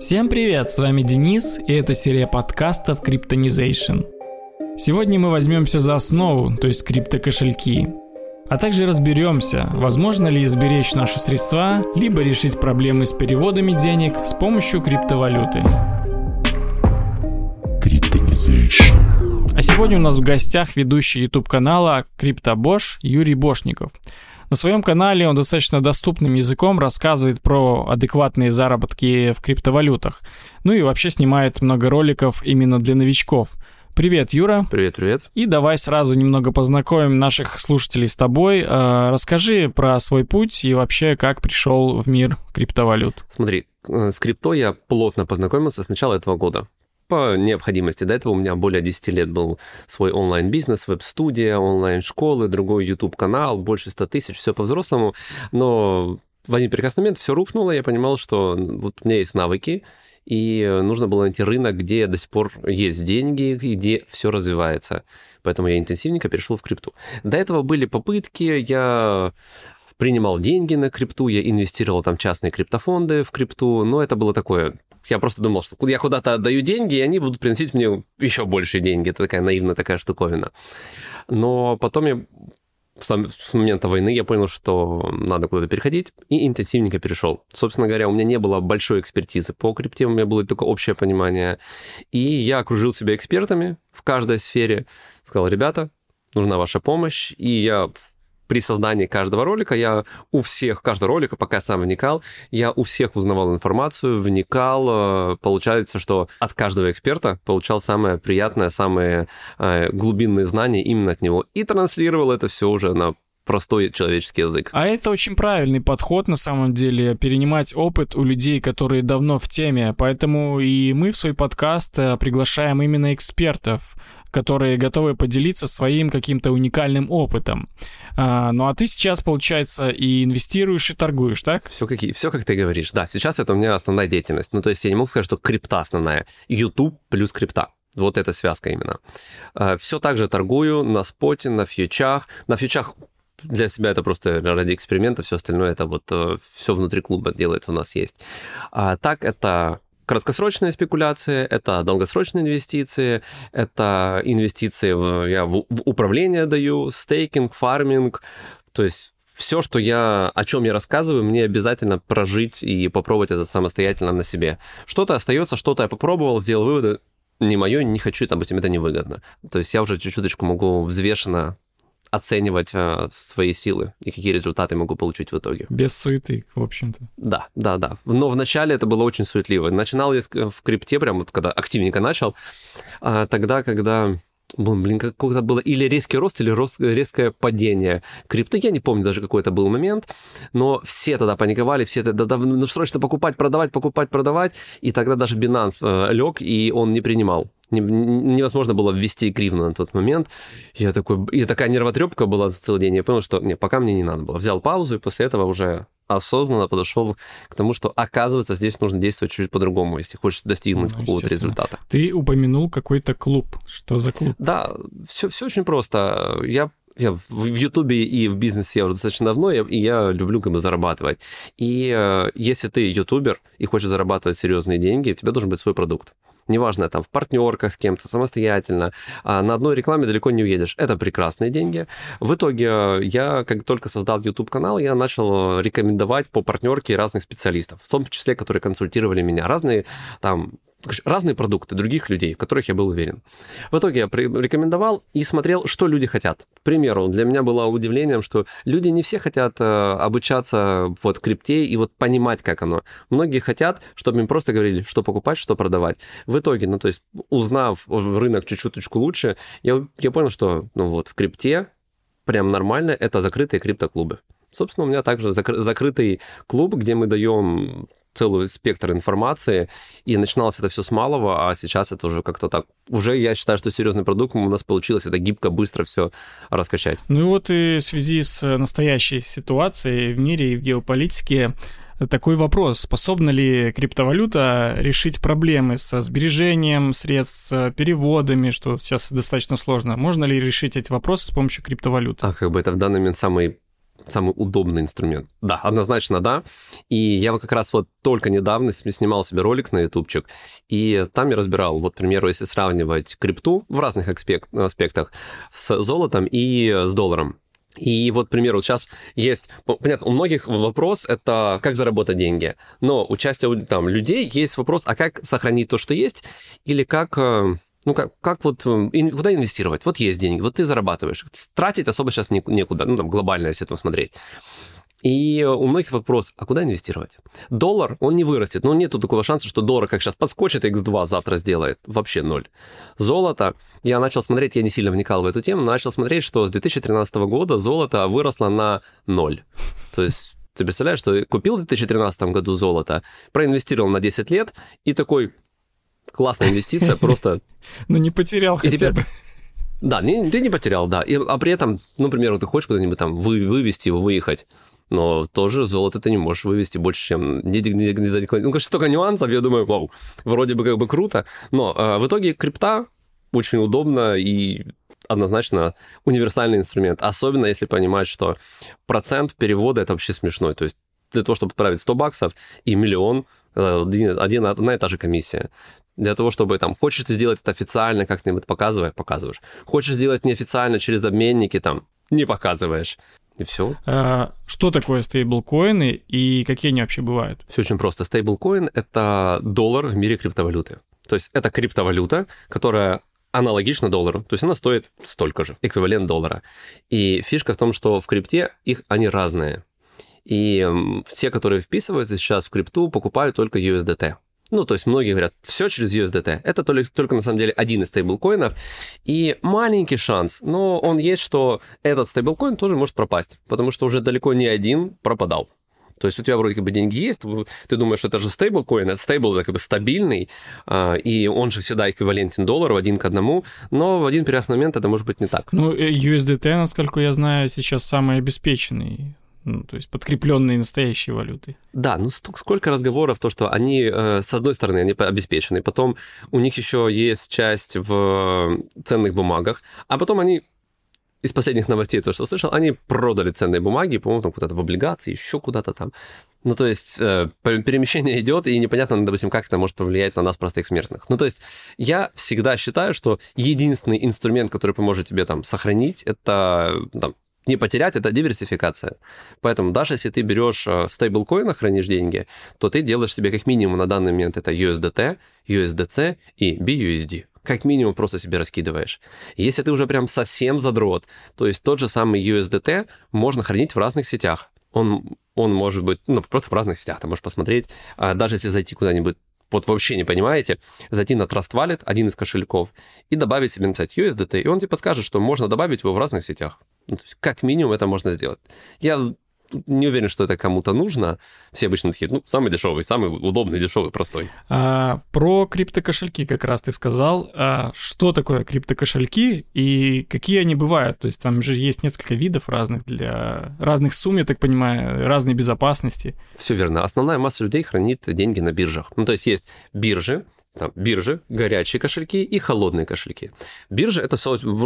Всем привет, с вами Денис, и это серия подкастов Cryptonization. Сегодня мы возьмемся за основу, то есть криптокошельки, а также разберемся, возможно ли сберечь наши средства, либо решить проблемы с переводами денег с помощью криптовалюты. Cryptonization. А сегодня у нас в гостях ведущий YouTube канала CryptoBosch Юрий Бошников. На своем канале он достаточно доступным языком рассказывает про адекватные заработки в криптовалютах. Ну и вообще снимает много роликов именно для новичков. Привет, Юра. Привет, привет. И давай сразу немного познакомим наших слушателей с тобой. Э, Расскажи про свой путь и вообще как пришел в мир криптовалют. Смотри, э, с крипто я плотно познакомился с начала этого года. По необходимости. До этого у меня более 10 лет был свой онлайн-бизнес, веб-студия, онлайн-школы, другой YouTube-канал, больше 100 тысяч, все по-взрослому. Но в один прекрасный момент все рухнуло, я понимал, что вот у меня есть навыки, и нужно было найти рынок, где до сих пор есть деньги, и где все развивается. Поэтому я интенсивненько перешел в крипту. До этого были попытки, я принимал деньги на крипту, я инвестировал там частные криптофонды в крипту, но это было такое... Я просто думал, что я куда-то отдаю деньги, и они будут приносить мне еще больше деньги. Это такая наивная такая штуковина. Но потом я с момента войны я понял, что надо куда-то переходить, и интенсивненько перешел. Собственно говоря, у меня не было большой экспертизы по крипте, у меня было только общее понимание. И я окружил себя экспертами в каждой сфере, сказал, ребята, нужна ваша помощь, и я при создании каждого ролика я у всех, каждого ролика, пока я сам вникал, я у всех узнавал информацию, вникал. Получается, что от каждого эксперта получал самое приятное, самые глубинные знания именно от него. И транслировал это все уже на простой человеческий язык. А это очень правильный подход на самом деле, перенимать опыт у людей, которые давно в теме. Поэтому и мы в свой подкаст э, приглашаем именно экспертов, которые готовы поделиться своим каким-то уникальным опытом. А, ну а ты сейчас, получается, и инвестируешь, и торгуешь, так? Все как, все как ты говоришь. Да, сейчас это у меня основная деятельность. Ну то есть я не могу сказать, что крипта основная. YouTube плюс крипта. Вот эта связка именно. А, все так же торгую на споте, на фьючах. На фьючах для себя это просто ради эксперимента, все остальное это вот э, все внутри клуба делается, у нас есть. А так это краткосрочная спекуляция, это долгосрочные инвестиции, это инвестиции в, я в, в управление даю, стейкинг, фарминг, то есть все, что я, о чем я рассказываю, мне обязательно прожить и попробовать это самостоятельно на себе. Что-то остается, что-то я попробовал, сделал выводы, не мое, не хочу, допустим, это невыгодно. То есть я уже чуть-чуточку могу взвешенно оценивать э, свои силы и какие результаты могу получить в итоге. Без суеты, в общем-то. Да, да, да. Но вначале это было очень суетливо. Начинал я в крипте, прям вот когда активненько начал, а, тогда, когда Блин, какое-то было или резкий рост, или рост, резкое падение крипты. Я не помню даже, какой это был момент, но все тогда паниковали, все тогда, да, ну, срочно покупать, продавать, покупать, продавать. И тогда даже Binance э, лег, и он не принимал невозможно было ввести гривну на тот момент. Я такой, и такая нервотрепка была за целый день. Я понял, что не, пока мне не надо было. Взял паузу и после этого уже осознанно подошел к тому, что оказывается здесь нужно действовать чуть по-другому, если хочешь достигнуть ну, какого-то результата. Ты упомянул какой-то клуб. Что за клуб? Да, все, все очень просто. Я я в Ютубе и в бизнесе я уже достаточно давно, и я люблю как бы зарабатывать. И э, если ты ютубер и хочешь зарабатывать серьезные деньги, у тебя должен быть свой продукт неважно, там, в партнерках с кем-то, самостоятельно, а на одной рекламе далеко не уедешь. Это прекрасные деньги. В итоге э, я, как только создал YouTube-канал, я начал рекомендовать по партнерке разных специалистов, в том числе, которые консультировали меня. Разные там разные продукты других людей, в которых я был уверен. В итоге я рекомендовал и смотрел, что люди хотят. К примеру, для меня было удивлением, что люди не все хотят э, обучаться вот крипте и вот понимать, как оно. Многие хотят, чтобы им просто говорили, что покупать, что продавать. В итоге, ну то есть, узнав рынок чуть-чуточку лучше, я, я понял, что ну вот в крипте прям нормально это закрытые криптоклубы. Собственно, у меня также закрытый клуб, где мы даем целый спектр информации, и начиналось это все с малого, а сейчас это уже как-то так. Уже я считаю, что серьезный продукт у нас получилось это гибко, быстро все раскачать. Ну и вот и в связи с настоящей ситуацией в мире и в геополитике такой вопрос. Способна ли криптовалюта решить проблемы со сбережением средств, с переводами, что сейчас достаточно сложно? Можно ли решить эти вопросы с помощью криптовалюты? А как бы это в данный момент самый самый удобный инструмент? Да, однозначно да. И я как раз вот только недавно снимал себе ролик на ютубчик, и там я разбирал, вот, к примеру, если сравнивать крипту в разных аспектах с золотом и с долларом. И вот, к примеру, сейчас есть, понятно, у многих вопрос это как заработать деньги, но у части там людей есть вопрос, а как сохранить то, что есть, или как э, ну, как, как вот, э, куда инвестировать? Вот есть деньги, вот ты зарабатываешь. Тратить особо сейчас некуда, ну, там, глобально, если это смотреть. И у многих вопрос, а куда инвестировать? Доллар, он не вырастет, но нету такого шанса, что доллар как сейчас подскочит, x2 завтра сделает. Вообще ноль. Золото, я начал смотреть, я не сильно вникал в эту тему, но начал смотреть, что с 2013 года золото выросло на ноль. То есть ты представляешь, что купил в 2013 году золото, проинвестировал на 10 лет и такой, классная инвестиция, просто... Ну не потерял хотя бы. Да, ты не потерял, да. А при этом, ну, например, ты хочешь куда-нибудь там вы, вывести его, выехать, но тоже золото ты не можешь вывести больше, чем не, не, не, не Ну, конечно, столько нюансов, я думаю, вау, вроде бы как бы круто, но э, в итоге крипта очень удобно и однозначно универсальный инструмент, особенно если понимать, что процент перевода это вообще смешной, то есть для того, чтобы отправить 100 баксов и миллион, э, один, один, одна и та же комиссия. Для того, чтобы там, хочешь ты сделать это официально, как-нибудь показывай, показываешь. Хочешь сделать неофициально через обменники, там, не показываешь. И все. А, что такое стейблкоины и какие они вообще бывают? Все очень просто. Стейблкоин — это доллар в мире криптовалюты. То есть это криптовалюта, которая аналогична доллару. То есть она стоит столько же, эквивалент доллара. И фишка в том, что в крипте их они разные. И все, которые вписываются сейчас в крипту, покупают только USDT. Ну, то есть многие говорят, все через USDT. Это только, только на самом деле один из стейблкоинов. И маленький шанс, но он есть, что этот стейблкоин тоже может пропасть, потому что уже далеко не один пропадал. То есть у тебя вроде как бы деньги есть, ты думаешь, что это же стейблкоин, это стейбл как бы стабильный, а, и он же всегда эквивалентен доллару один к одному, но в один прекрасный момент это может быть не так. Ну, э, USDT, насколько я знаю, сейчас самый обеспеченный ну, то есть подкрепленные настоящей валютой. Да, ну сколько разговоров, то, что они, э, с одной стороны, они обеспечены, потом у них еще есть часть в ценных бумагах, а потом они из последних новостей, то, что слышал, они продали ценные бумаги, по-моему, там куда-то в облигации, еще куда-то там. Ну, то есть э, перемещение идет, и непонятно, допустим, как это может повлиять на нас, простых смертных. Ну, то есть я всегда считаю, что единственный инструмент, который поможет тебе там сохранить, это там, не потерять, это диверсификация. Поэтому даже если ты берешь э, в стейблкоинах, хранишь деньги, то ты делаешь себе как минимум на данный момент это USDT, USDC и BUSD. Как минимум просто себе раскидываешь. Если ты уже прям совсем задрот, то есть тот же самый USDT можно хранить в разных сетях. Он, он может быть, ну, просто в разных сетях, ты можешь посмотреть. А даже если зайти куда-нибудь вот вообще не понимаете, зайти на Trust Wallet, один из кошельков, и добавить себе, написать USDT, и он тебе подскажет, что можно добавить его в разных сетях. Ну, то есть как минимум это можно сделать. Я не уверен, что это кому-то нужно. Все обычно такие, ну, самый дешевый, самый удобный, дешевый, простой. А, про криптокошельки как раз ты сказал. А, что такое криптокошельки и какие они бывают? То есть там же есть несколько видов разных для разных сумм, я так понимаю, разной безопасности. Все верно. Основная масса людей хранит деньги на биржах. Ну, то есть есть биржи, там, биржи, горячие кошельки и холодные кошельки. Биржа это,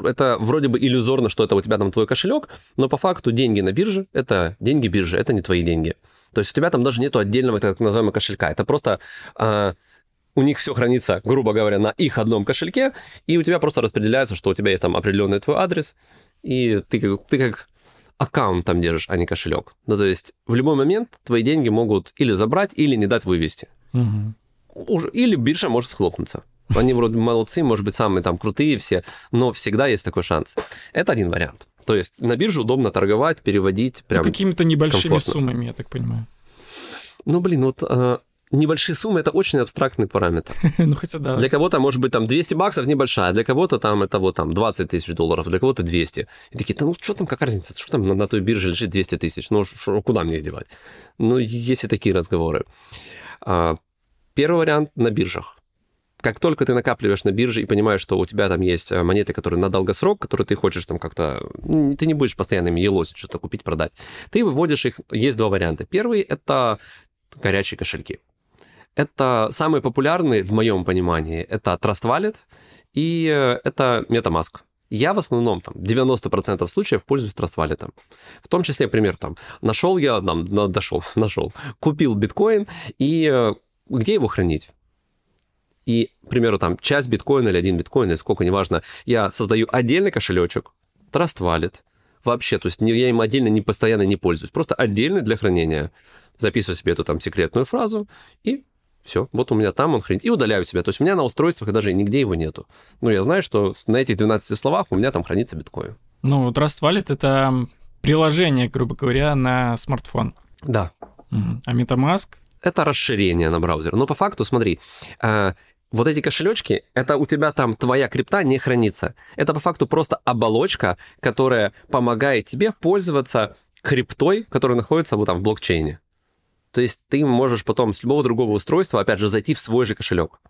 это вроде бы иллюзорно, что это у тебя там твой кошелек, но по факту деньги на бирже это деньги биржи, это не твои деньги. То есть у тебя там даже нету отдельного так называемого кошелька. Это просто а, у них все хранится, грубо говоря, на их одном кошельке, и у тебя просто распределяется, что у тебя есть там определенный твой адрес, и ты, ты как аккаунт там держишь, а не кошелек. Ну, то есть в любой момент твои деньги могут или забрать, или не дать вывести. Угу уже, или биржа может схлопнуться. Они вроде молодцы, может быть, самые там крутые все, но всегда есть такой шанс. Это один вариант. То есть на бирже удобно торговать, переводить прям ну, Какими-то небольшими комфортно. суммами, я так понимаю. Ну, блин, вот э, небольшие суммы это очень абстрактный параметр. ну, хотя да. Для кого-то, может быть, там 200 баксов небольшая, для кого-то там это вот там 20 тысяч долларов, для кого-то 200. И такие, да ну что там, какая разница, что там на, на той бирже лежит 200 тысяч, ну шо, куда мне их девать? Ну, есть и такие разговоры. А, Первый вариант на биржах. Как только ты накапливаешь на бирже и понимаешь, что у тебя там есть э, монеты, которые на долгосрок, которые ты хочешь там как-то... Ты не будешь постоянно ими елозить, что-то купить, продать. Ты выводишь их... Есть два варианта. Первый — это горячие кошельки. Это самые популярные, в моем понимании, это Trust Wallet и э, это MetaMask. Я в основном, там, 90% случаев пользуюсь Trust Wallet. В том числе, например, там, нашел я, там, дошел, нашел, купил биткоин, и э, где его хранить? И, к примеру, там, часть биткоина или один биткоин, или сколько, неважно, я создаю отдельный кошелечек, Trust Wallet, вообще, то есть я им отдельно не постоянно не пользуюсь, просто отдельный для хранения. Записываю себе эту там секретную фразу и все, вот у меня там он хранит. И удаляю себя. То есть у меня на устройствах даже нигде его нету. Но я знаю, что на этих 12 словах у меня там хранится биткоин. Ну, Trust Wallet — это приложение, грубо говоря, на смартфон. Да. А MetaMask? Это расширение на браузер. Но по факту, смотри, а, вот эти кошелечки, это у тебя там твоя крипта не хранится. Это по факту просто оболочка, которая помогает тебе пользоваться криптой, которая находится вот там в блокчейне. То есть ты можешь потом с любого другого устройства, опять же, зайти в свой же кошелек.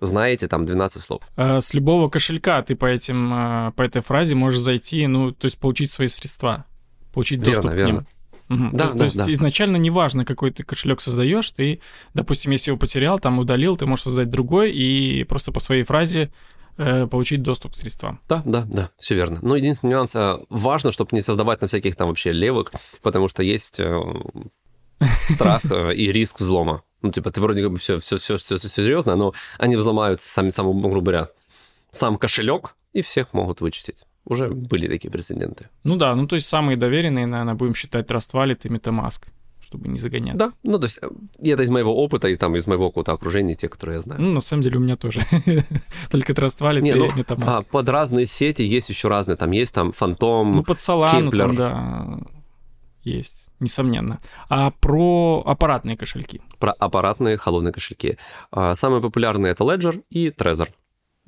Знаете, там 12 слов. А с любого кошелька ты по, этим, а, по этой фразе можешь зайти, ну, то есть получить свои средства, получить доступ верно, к ним. Угу. Да, то, да, то есть да. изначально неважно, какой ты кошелек создаешь, ты, допустим, если его потерял, там удалил, ты можешь создать другой и просто по своей фразе э, получить доступ к средствам. Да, да, да, все верно. Но единственный нюанс, а, важно, чтобы не создавать на всяких там вообще левых, потому что есть э, страх э, и риск взлома. Ну, типа, ты вроде как бы все, все, все, все, все серьезно, но они взломают сами, сам, грубо говоря, сам кошелек и всех могут вычистить. Уже были такие прецеденты. Ну да, ну то есть самые доверенные, наверное, будем считать Trust Wallet и MetaMask, чтобы не загоняться. Да, ну то есть э, это из моего опыта и там из моего какого-то окружения, те, которые я знаю. Ну, на самом деле, у меня тоже. Только Trust Wallet Не, и ну, MetaMask. а, под разные сети есть еще разные. Там есть там Фантом, Ну, под Solana Kepler. там, да, есть, несомненно. А про аппаратные кошельки? про аппаратные холодные кошельки. А, Самые популярные это Ledger и Trezor.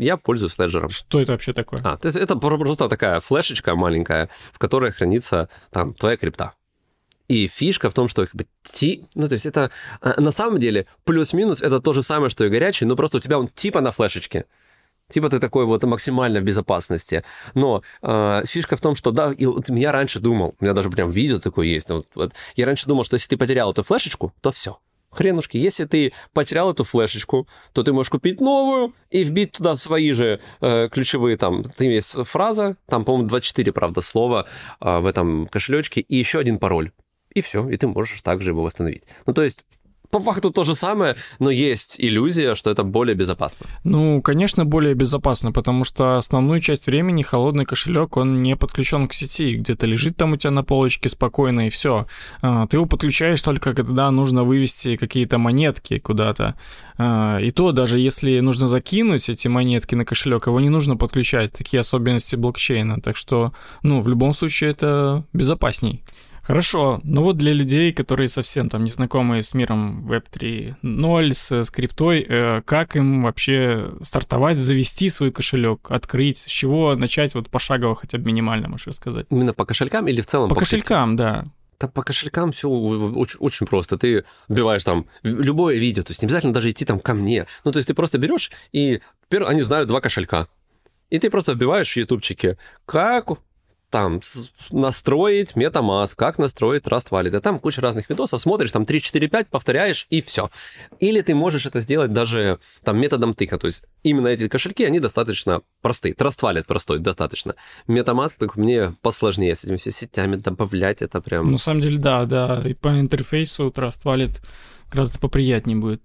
Я пользуюсь Ledger. Что это вообще такое? А, то есть это про- просто такая флешечка маленькая, в которой хранится там твоя крипта. И фишка в том, что как бы ти... Ну, то есть это а, на самом деле плюс-минус это то же самое, что и горячий, но просто у тебя он типа на флешечке. Типа ты такой вот максимально в безопасности. Но э, фишка в том, что да, и вот я раньше думал, у меня даже прям видео такое есть. вот- вот, я раньше думал, что если ты потерял эту флешечку, то все. Хренушки. Если ты потерял эту флешечку, то ты можешь купить новую и вбить туда свои же э, ключевые там. Там есть фраза, там, по-моему, 24, правда, слова э, в этом кошелечке и еще один пароль. И все, и ты можешь также его восстановить. Ну, то есть, по факту то же самое, но есть иллюзия, что это более безопасно. Ну, конечно, более безопасно, потому что основную часть времени холодный кошелек, он не подключен к сети, где-то лежит там у тебя на полочке спокойно, и все. Ты его подключаешь только когда нужно вывести какие-то монетки куда-то. А, И то, даже если нужно закинуть эти монетки на кошелек, его не нужно подключать, такие особенности блокчейна. Так что, ну, в любом случае, это безопасней. Хорошо, ну вот для людей, которые совсем там не знакомы с миром Web 3.0, с скриптой, э, как им вообще стартовать, завести свой кошелек, открыть, с чего начать вот пошагово хотя бы минимально, можешь рассказать? Именно по кошелькам или в целом По по кошелькам, да. Да по кошелькам все очень, очень просто. Ты вбиваешь там любое видео, то есть не обязательно даже идти там ко мне. Ну, то есть ты просто берешь и первый, они знают два кошелька. И ты просто вбиваешь в ютубчике, как там настроить MetaMask, как настроить Trust Wallet. И там куча разных видосов, смотришь, там 3, 4, 5, повторяешь, и все. Или ты можешь это сделать даже там методом тыка. То есть именно эти кошельки, они достаточно простые. Trust Wallet простой, достаточно. MetaMask, как мне, посложнее с этими все сетями добавлять, это прям... На самом деле, да, да. И по интерфейсу Trust Wallet гораздо поприятнее будет.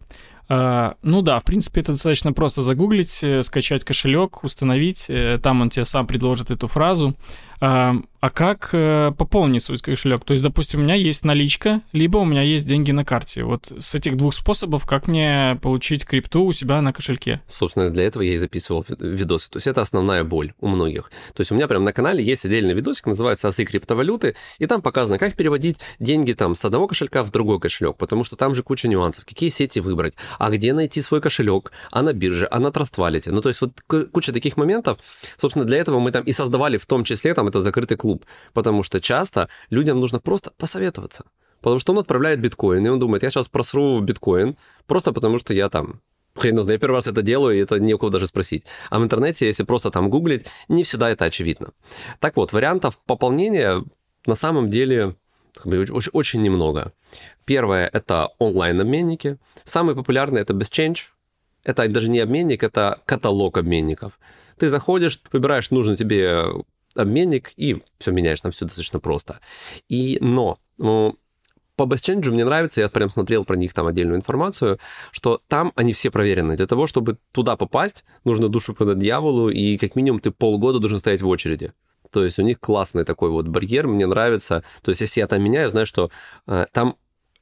А, ну да, в принципе, это достаточно просто загуглить, э, скачать кошелек, установить. э, Там он тебе сам предложит эту фразу. А, а как э, пополнить свой кошелек? То есть, допустим, у меня есть наличка, либо у меня есть деньги на карте. Вот с этих двух способов, как мне получить крипту у себя на кошельке? Собственно, для этого я и записывал ви- видосы. То есть это основная боль у многих. То есть у меня прям на канале есть отдельный видосик, называется «Азы криптовалюты», и там показано, как переводить деньги там с одного кошелька в другой кошелек, потому что там же куча нюансов. Какие сети выбрать, а где найти свой кошелек, а на бирже, а на Трствалите. Ну, то есть вот куча таких моментов. Собственно, для этого мы там и создавали в том числе там это закрытый клуб, потому что часто людям нужно просто посоветоваться. Потому что он отправляет биткоин, и он думает, я сейчас просру биткоин, просто потому что я там Хрен знает, я первый раз это делаю, и это не у кого даже спросить. А в интернете, если просто там гуглить, не всегда это очевидно. Так вот, вариантов пополнения на самом деле очень, очень немного. Первое – это онлайн-обменники. Самый популярный – это BestChange. Это даже не обменник, это каталог обменников. Ты заходишь, выбираешь нужный тебе обменник и все меняешь, там все достаточно просто. И, но ну, по BestChange мне нравится, я прям смотрел про них там отдельную информацию, что там они все проверены. Для того, чтобы туда попасть, нужно душу продать дьяволу, и как минимум ты полгода должен стоять в очереди. То есть у них классный такой вот барьер, мне нравится. То есть если я там меняю, знаю, что э, там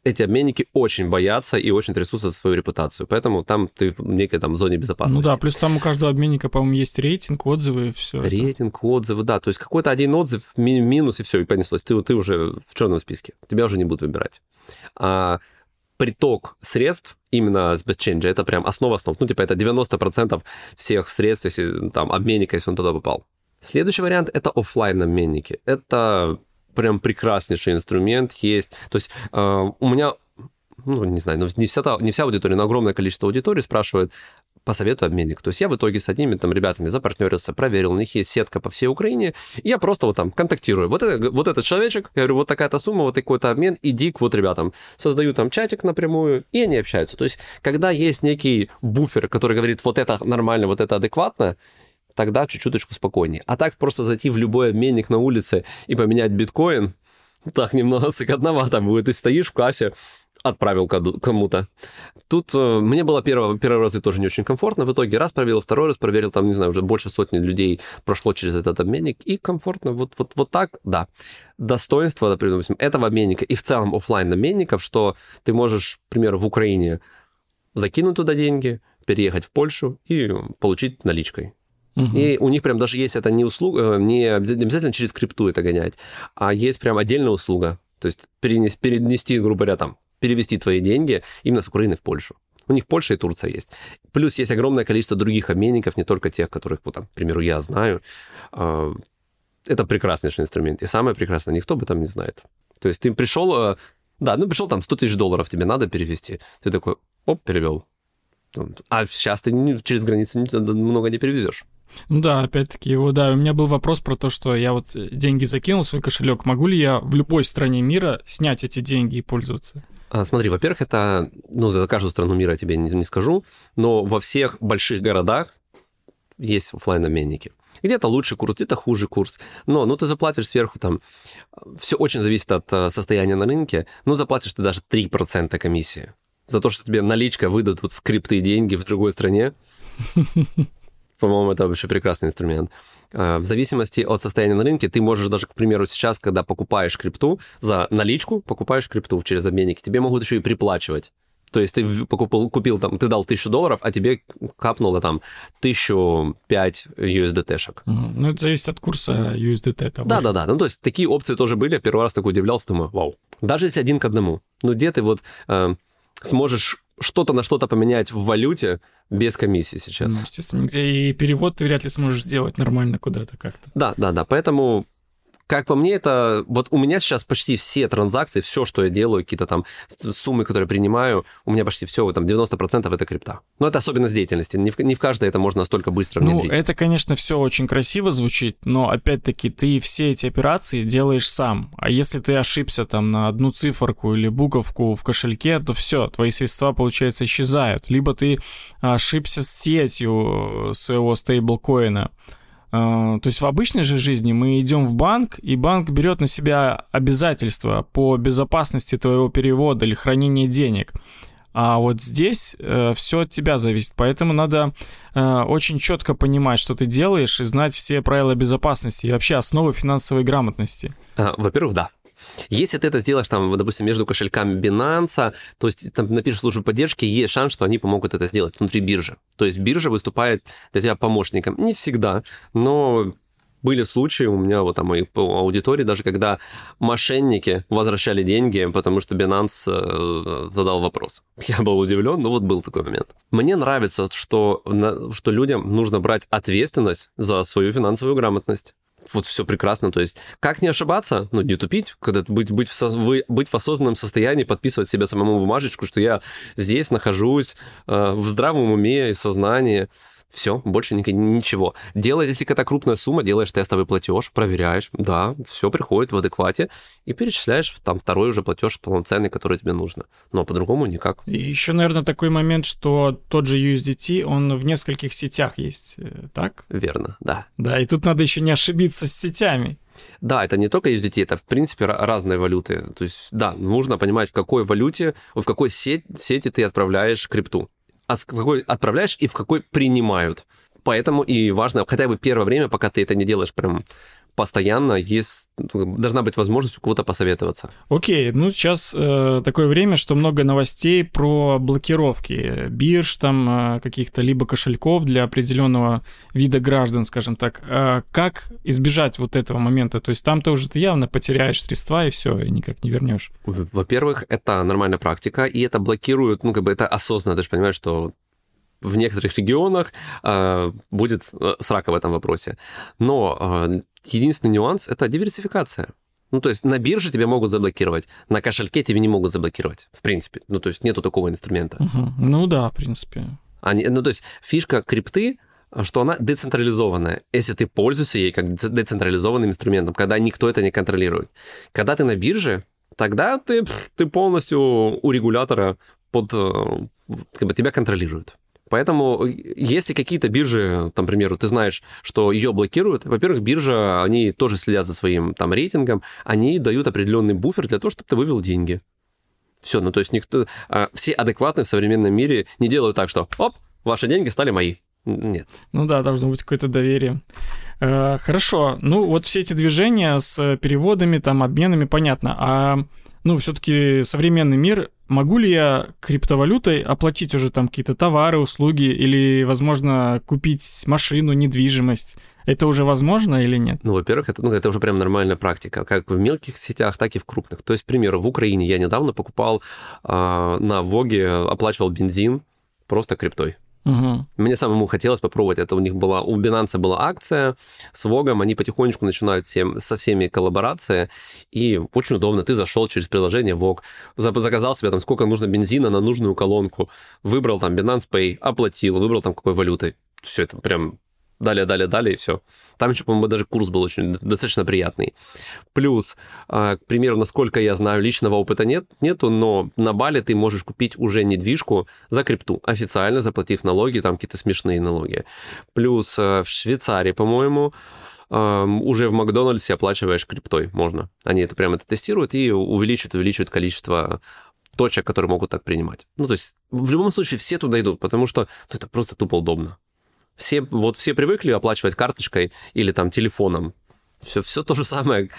эти обменники очень боятся и очень трясутся за свою репутацию. Поэтому там ты в некой там зоне безопасности. Ну да, плюс там у каждого обменника, по-моему, есть рейтинг, отзывы и все. Рейтинг, это. отзывы, да. То есть какой-то один отзыв, ми- минус, и все, и понеслось. Ты, ты уже в черном списке. Тебя уже не будут выбирать. А приток средств именно с BestChange, это прям основа основ. Ну, типа, это 90% всех средств, если там обменника, если он туда попал. Следующий вариант — это офлайн обменники. Это прям прекраснейший инструмент есть. То есть э, у меня, ну, не знаю, ну, не вся, не вся аудитория, но огромное количество аудитории спрашивают, посоветую обменник. То есть я в итоге с одними там ребятами запартнерился, проверил, у них есть сетка по всей Украине, и я просто вот там контактирую. Вот, это, вот этот человечек, я говорю, вот такая-то сумма, вот такой-то обмен, иди к вот ребятам. Создаю там чатик напрямую, и они общаются. То есть когда есть некий буфер, который говорит, вот это нормально, вот это адекватно, тогда чуть-чуточку спокойнее. А так просто зайти в любой обменник на улице и поменять биткоин, так немного сыкотновато будет. Ты стоишь в кассе, отправил кому-то. Тут э, мне было первый, первый раз тоже не очень комфортно. В итоге раз проверил, второй раз проверил, там, не знаю, уже больше сотни людей прошло через этот обменник, и комфортно. Вот, вот, вот так, да. Достоинство, например, этого обменника и в целом офлайн обменников, что ты можешь, к примеру, в Украине закинуть туда деньги, переехать в Польшу и получить наличкой. Угу. И у них прям даже есть это не услуга, э, не обязательно через крипту это гонять, а есть прям отдельная услуга. То есть перенести, перенести, грубо говоря, там, перевести твои деньги именно с Украины в Польшу. У них Польша и Турция есть. Плюс есть огромное количество других обменников, не только тех, которых, вот, там, к примеру, я знаю. А, это прекраснейший инструмент. И самое прекрасное, никто об этом не знает. То есть ты пришел, э, да, ну пришел там 100 тысяч долларов, тебе надо перевести. Ты такой, оп, перевел. А сейчас ты через границу много не перевезешь. Ну да, опять-таки, его, да, у меня был вопрос про то, что я вот деньги закинул в свой кошелек, могу ли я в любой стране мира снять эти деньги и пользоваться? А, смотри, во-первых, это, ну, за каждую страну мира я тебе не, не скажу, но во всех больших городах есть офлайн обменники. Где-то лучший курс, где-то хуже курс. Но, ну, ты заплатишь сверху там... Все очень зависит от э, состояния на рынке. Ну, заплатишь ты даже 3% комиссии. За то, что тебе наличка выдадут скрипты деньги в другой стране. По-моему, это вообще прекрасный инструмент. А, в зависимости от состояния на рынке, ты можешь даже, к примеру, сейчас, когда покупаешь крипту, за наличку покупаешь крипту через обменники, тебе могут еще и приплачивать. То есть ты покупил, купил там, ты дал тысячу долларов, а тебе капнуло там тысячу пять USDT-шек. Ну, это зависит от курса USDT. Да-да-да. Ну, то есть такие опции тоже были. Первый раз такой удивлялся, думаю, вау. Даже если один к одному. Ну, где ты вот э, сможешь что-то на что-то поменять в валюте без комиссии сейчас. Ну, естественно, где и перевод ты вряд ли сможешь сделать нормально куда-то как-то. Да, да, да. Поэтому как по мне, это вот у меня сейчас почти все транзакции, все, что я делаю, какие-то там суммы, которые принимаю, у меня почти все, там 90% это крипта. Но это особенность деятельности. Не в, не в каждой это можно настолько быстро ну, внедрить. Ну, это, конечно, все очень красиво звучит, но опять-таки ты все эти операции делаешь сам. А если ты ошибся там на одну циферку или буковку в кошельке, то все, твои средства, получается, исчезают. Либо ты ошибся с сетью своего стейблкоина. А, то есть в обычной же жизни мы идем в банк, и банк берет на себя обязательства по безопасности твоего перевода или хранения денег. А вот здесь э, все от тебя зависит, поэтому надо э, очень четко понимать, что ты делаешь, и знать все правила безопасности и вообще основы финансовой грамотности. А, во-первых, да, если ты это сделаешь, там, допустим, между кошельками Binance, то есть там напишешь службу поддержки, есть шанс, что они помогут это сделать внутри биржи. То есть биржа выступает для тебя помощником. Не всегда, но были случаи у меня вот там моей аудитории, даже когда мошенники возвращали деньги, потому что Binance э, задал вопрос. Я был удивлен, но вот был такой момент. Мне нравится, что, что людям нужно брать ответственность за свою финансовую грамотность вот все прекрасно. То есть, как не ошибаться, ну, не тупить, когда быть, быть, в, со, быть в осознанном состоянии, подписывать себе самому бумажечку, что я здесь нахожусь э, в здравом уме и сознании. Все, больше ничего. Делай, если это крупная сумма, делаешь тестовый платеж, проверяешь, да, все приходит в адеквате, и перечисляешь там второй уже платеж полноценный, который тебе нужно. Но по-другому никак. И еще, наверное, такой момент, что тот же USDT, он в нескольких сетях есть, э, так? Верно, да. Да, и тут надо еще не ошибиться с сетями. Да, это не только USDT, это, в принципе, разные валюты. То есть, да, нужно понимать, в какой валюте, в какой сеть, сети ты отправляешь крипту от, какой отправляешь и в какой принимают. Поэтому и важно хотя бы первое время, пока ты это не делаешь прям постоянно есть, должна быть возможность у кого-то посоветоваться. Окей, ну сейчас э, такое время, что много новостей про блокировки бирж, там э, каких-то либо кошельков для определенного вида граждан, скажем так. Э, как избежать вот этого момента? То есть там ты уже ты явно потеряешь средства и все, и никак не вернешь. Во-первых, это нормальная практика, и это блокирует, ну как бы это осознанно, ты же понимаешь, что в некоторых регионах э, будет э, срака в этом вопросе. Но э, единственный нюанс – это диверсификация. Ну, то есть на бирже тебя могут заблокировать, на кошельке тебя не могут заблокировать, в принципе. Ну, то есть нету такого инструмента. Угу. Ну да, в принципе. Они, ну, то есть фишка крипты, что она децентрализованная, если ты пользуешься ей как децентрализованным инструментом, когда никто это не контролирует. Когда ты на бирже, тогда ты, ты полностью у регулятора под, как бы тебя контролируют. Поэтому, если какие-то биржи, там, к примеру, ты знаешь, что ее блокируют, во-первых, биржа, они тоже следят за своим там рейтингом, они дают определенный буфер для того, чтобы ты вывел деньги. Все, ну то есть никто, а, все адекватные в современном мире не делают так, что оп, ваши деньги стали мои. Нет. Ну да, должно быть какое-то доверие. Э, хорошо, ну вот все эти движения с переводами, там, обменами, понятно. А ну, все-таки современный мир, могу ли я криптовалютой оплатить уже там какие-то товары, услуги или, возможно, купить машину, недвижимость? Это уже возможно или нет? Ну, во-первых, это, ну, это уже прям нормальная практика, как в мелких сетях, так и в крупных. То есть, к примеру, в Украине я недавно покупал э, на Воге, оплачивал бензин просто криптой. Угу. Мне самому хотелось попробовать. Это у них была, у Binance была акция с Вогом, они потихонечку начинают всем, со всеми коллаборации, и очень удобно. Ты зашел через приложение Вог, заказал себе там сколько нужно бензина на нужную колонку, выбрал там Binance Pay, оплатил, выбрал там какой валютой. Все это прям далее, далее, далее, и все. Там еще, по-моему, даже курс был очень достаточно приятный. Плюс, а, к примеру, насколько я знаю, личного опыта нет, нету, но на Бали ты можешь купить уже недвижку за крипту, официально заплатив налоги, там какие-то смешные налоги. Плюс а, в Швейцарии, по-моему, а, уже в Макдональдсе оплачиваешь криптой, можно. Они это прямо это тестируют и увеличивают, увеличивают количество точек, которые могут так принимать. Ну, то есть, в любом случае, все туда идут, потому что ну, это просто тупо удобно. Все, вот все привыкли оплачивать карточкой или там телефоном. Все, все то же самое.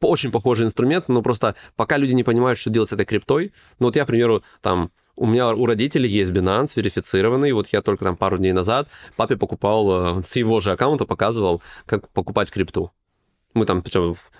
Очень похожий инструмент, но просто пока люди не понимают, что делать с этой криптой. Ну вот я, к примеру, там у меня у родителей есть Binance верифицированный. Вот я только там пару дней назад папе покупал э, с его же аккаунта, показывал, как покупать крипту. Мы там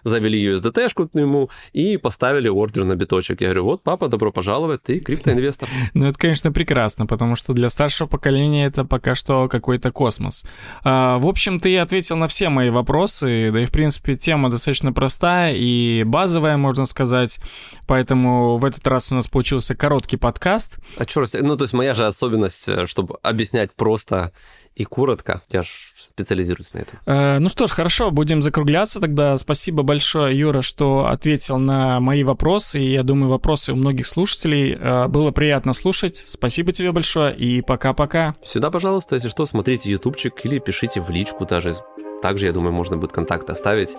завели USDT-шку к нему и поставили ордер на биточек. Я говорю, вот, папа, добро пожаловать, ты криптоинвестор. Ну, это, конечно, прекрасно, потому что для старшего поколения это пока что какой-то космос. А, в общем, ты ответил на все мои вопросы, да и, в принципе, тема достаточно простая и базовая, можно сказать, поэтому в этот раз у нас получился короткий подкаст. А что, ну, то есть моя же особенность, э, чтобы объяснять просто и коротко. Я же специализируюсь на этом. Э, ну что ж, хорошо, будем закругляться тогда. Спасибо большое, Юра, что ответил на мои вопросы. И я думаю, вопросы у многих слушателей. Э, было приятно слушать. Спасибо тебе большое и пока-пока. Сюда, пожалуйста, если что, смотрите ютубчик или пишите в личку даже. Также, я думаю, можно будет контакт оставить.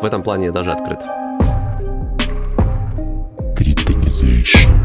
В этом плане я даже открыт. Криптонизation.